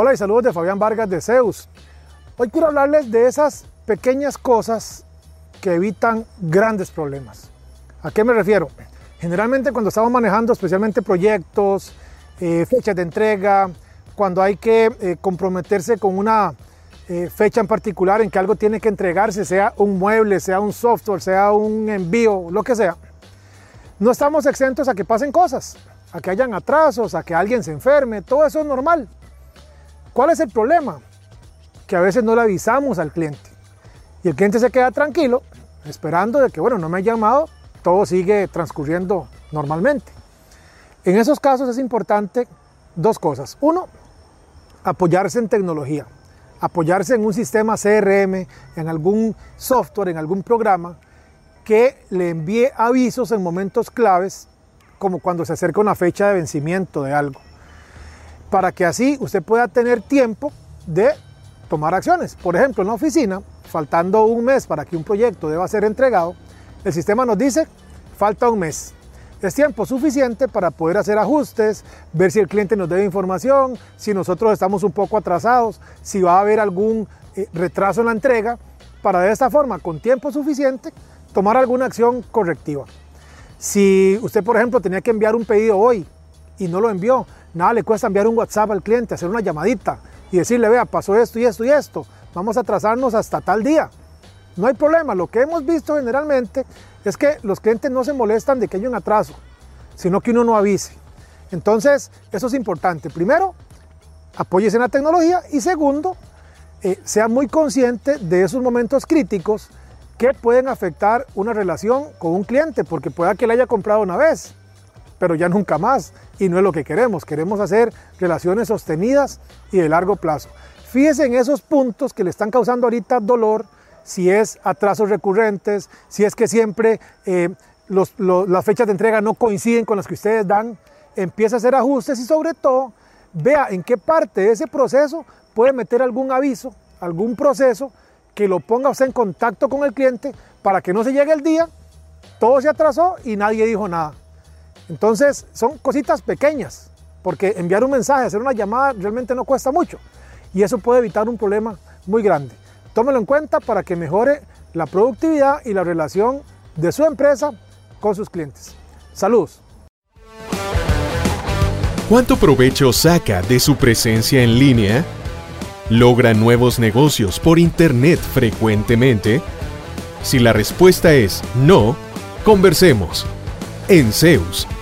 Hola y saludos de Fabián Vargas de Zeus. Hoy quiero hablarles de esas pequeñas cosas que evitan grandes problemas. ¿A qué me refiero? Generalmente cuando estamos manejando especialmente proyectos, eh, fechas de entrega, cuando hay que eh, comprometerse con una eh, fecha en particular en que algo tiene que entregarse, sea un mueble, sea un software, sea un envío, lo que sea, no estamos exentos a que pasen cosas, a que hayan atrasos, a que alguien se enferme, todo eso es normal. ¿Cuál es el problema? Que a veces no le avisamos al cliente. Y el cliente se queda tranquilo, esperando de que, bueno, no me ha llamado, todo sigue transcurriendo normalmente. En esos casos es importante dos cosas. Uno, apoyarse en tecnología, apoyarse en un sistema CRM, en algún software, en algún programa que le envíe avisos en momentos claves, como cuando se acerca una fecha de vencimiento de algo para que así usted pueda tener tiempo de tomar acciones. Por ejemplo, en la oficina, faltando un mes para que un proyecto deba ser entregado, el sistema nos dice, falta un mes. Es tiempo suficiente para poder hacer ajustes, ver si el cliente nos debe información, si nosotros estamos un poco atrasados, si va a haber algún eh, retraso en la entrega, para de esta forma, con tiempo suficiente, tomar alguna acción correctiva. Si usted, por ejemplo, tenía que enviar un pedido hoy y no lo envió, Nada le cuesta enviar un WhatsApp al cliente, hacer una llamadita y decirle, vea, pasó esto y esto y esto, vamos a atrasarnos hasta tal día. No hay problema, lo que hemos visto generalmente es que los clientes no se molestan de que haya un atraso, sino que uno no avise. Entonces, eso es importante. Primero, apóyese en la tecnología y segundo, eh, sea muy consciente de esos momentos críticos que pueden afectar una relación con un cliente, porque pueda que le haya comprado una vez, pero ya nunca más. Y no es lo que queremos. Queremos hacer relaciones sostenidas y de largo plazo. Fíjese en esos puntos que le están causando ahorita dolor, si es atrasos recurrentes, si es que siempre eh, las fechas de entrega no coinciden con las que ustedes dan, empieza a hacer ajustes y sobre todo vea en qué parte de ese proceso puede meter algún aviso, algún proceso que lo ponga usted en contacto con el cliente para que no se llegue el día, todo se atrasó y nadie dijo nada. Entonces, son cositas pequeñas, porque enviar un mensaje, hacer una llamada realmente no cuesta mucho y eso puede evitar un problema muy grande. Tómelo en cuenta para que mejore la productividad y la relación de su empresa con sus clientes. Saludos. ¿Cuánto provecho saca de su presencia en línea? ¿Logra nuevos negocios por Internet frecuentemente? Si la respuesta es no, conversemos. En Zeus